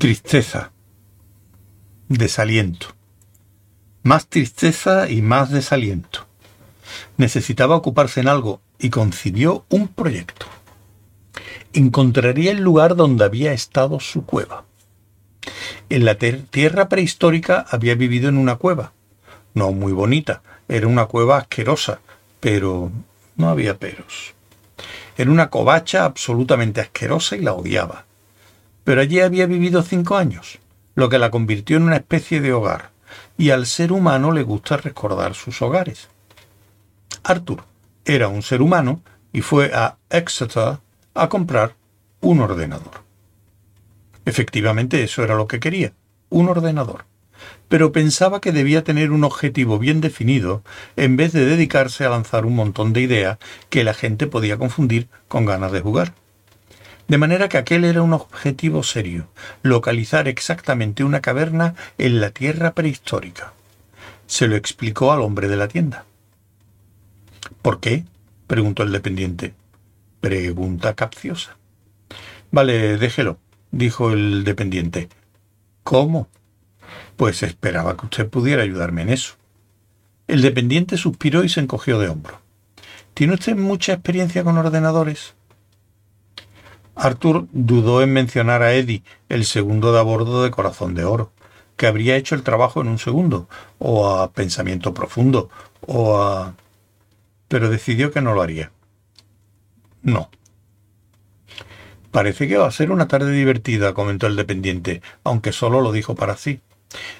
Tristeza. Desaliento. Más tristeza y más desaliento. Necesitaba ocuparse en algo y concibió un proyecto. Encontraría el lugar donde había estado su cueva. En la tierra prehistórica había vivido en una cueva. No muy bonita, era una cueva asquerosa, pero no había peros. Era una covacha absolutamente asquerosa y la odiaba pero allí había vivido cinco años, lo que la convirtió en una especie de hogar, y al ser humano le gusta recordar sus hogares. Arthur era un ser humano y fue a Exeter a comprar un ordenador. Efectivamente, eso era lo que quería, un ordenador. Pero pensaba que debía tener un objetivo bien definido en vez de dedicarse a lanzar un montón de ideas que la gente podía confundir con ganas de jugar. De manera que aquel era un objetivo serio, localizar exactamente una caverna en la tierra prehistórica. Se lo explicó al hombre de la tienda. ¿Por qué? preguntó el dependiente. Pregunta capciosa. Vale, déjelo, dijo el dependiente. ¿Cómo? Pues esperaba que usted pudiera ayudarme en eso. El dependiente suspiró y se encogió de hombro. ¿Tiene usted mucha experiencia con ordenadores? Arthur dudó en mencionar a Eddie, el segundo de a bordo de Corazón de Oro, que habría hecho el trabajo en un segundo, o a Pensamiento Profundo, o a... pero decidió que no lo haría. No. Parece que va a ser una tarde divertida, comentó el dependiente, aunque solo lo dijo para sí.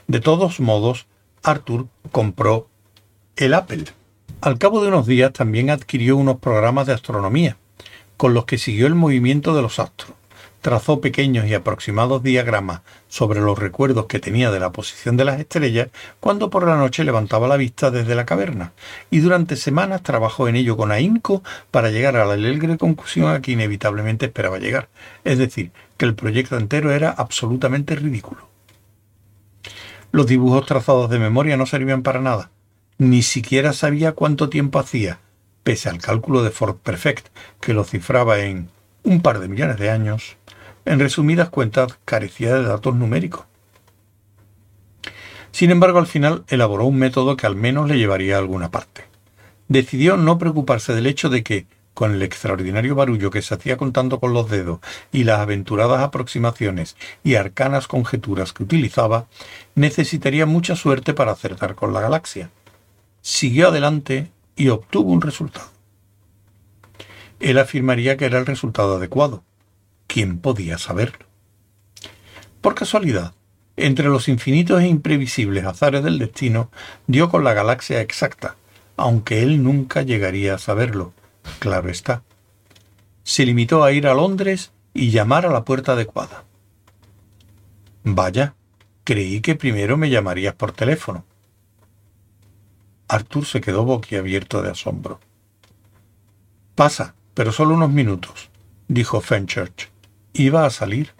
De todos modos, Arthur compró el Apple. Al cabo de unos días también adquirió unos programas de astronomía, con los que siguió el movimiento de los astros. Trazó pequeños y aproximados diagramas sobre los recuerdos que tenía de la posición de las estrellas cuando por la noche levantaba la vista desde la caverna, y durante semanas trabajó en ello con ahínco para llegar a la alegre conclusión a que inevitablemente esperaba llegar, es decir, que el proyecto entero era absolutamente ridículo. Los dibujos trazados de memoria no servían para nada. Ni siquiera sabía cuánto tiempo hacía pese al cálculo de Ford Perfect, que lo cifraba en un par de millones de años, en resumidas cuentas carecía de datos numéricos. Sin embargo, al final elaboró un método que al menos le llevaría a alguna parte. Decidió no preocuparse del hecho de que, con el extraordinario barullo que se hacía contando con los dedos y las aventuradas aproximaciones y arcanas conjeturas que utilizaba, necesitaría mucha suerte para acertar con la galaxia. Siguió adelante y obtuvo un resultado. Él afirmaría que era el resultado adecuado. ¿Quién podía saberlo? Por casualidad, entre los infinitos e imprevisibles azares del destino, dio con la galaxia exacta, aunque él nunca llegaría a saberlo, claro está. Se limitó a ir a Londres y llamar a la puerta adecuada. Vaya, creí que primero me llamarías por teléfono. Arthur se quedó boquiabierto de asombro. Pasa, pero solo unos minutos, dijo Fenchurch. Iba a salir.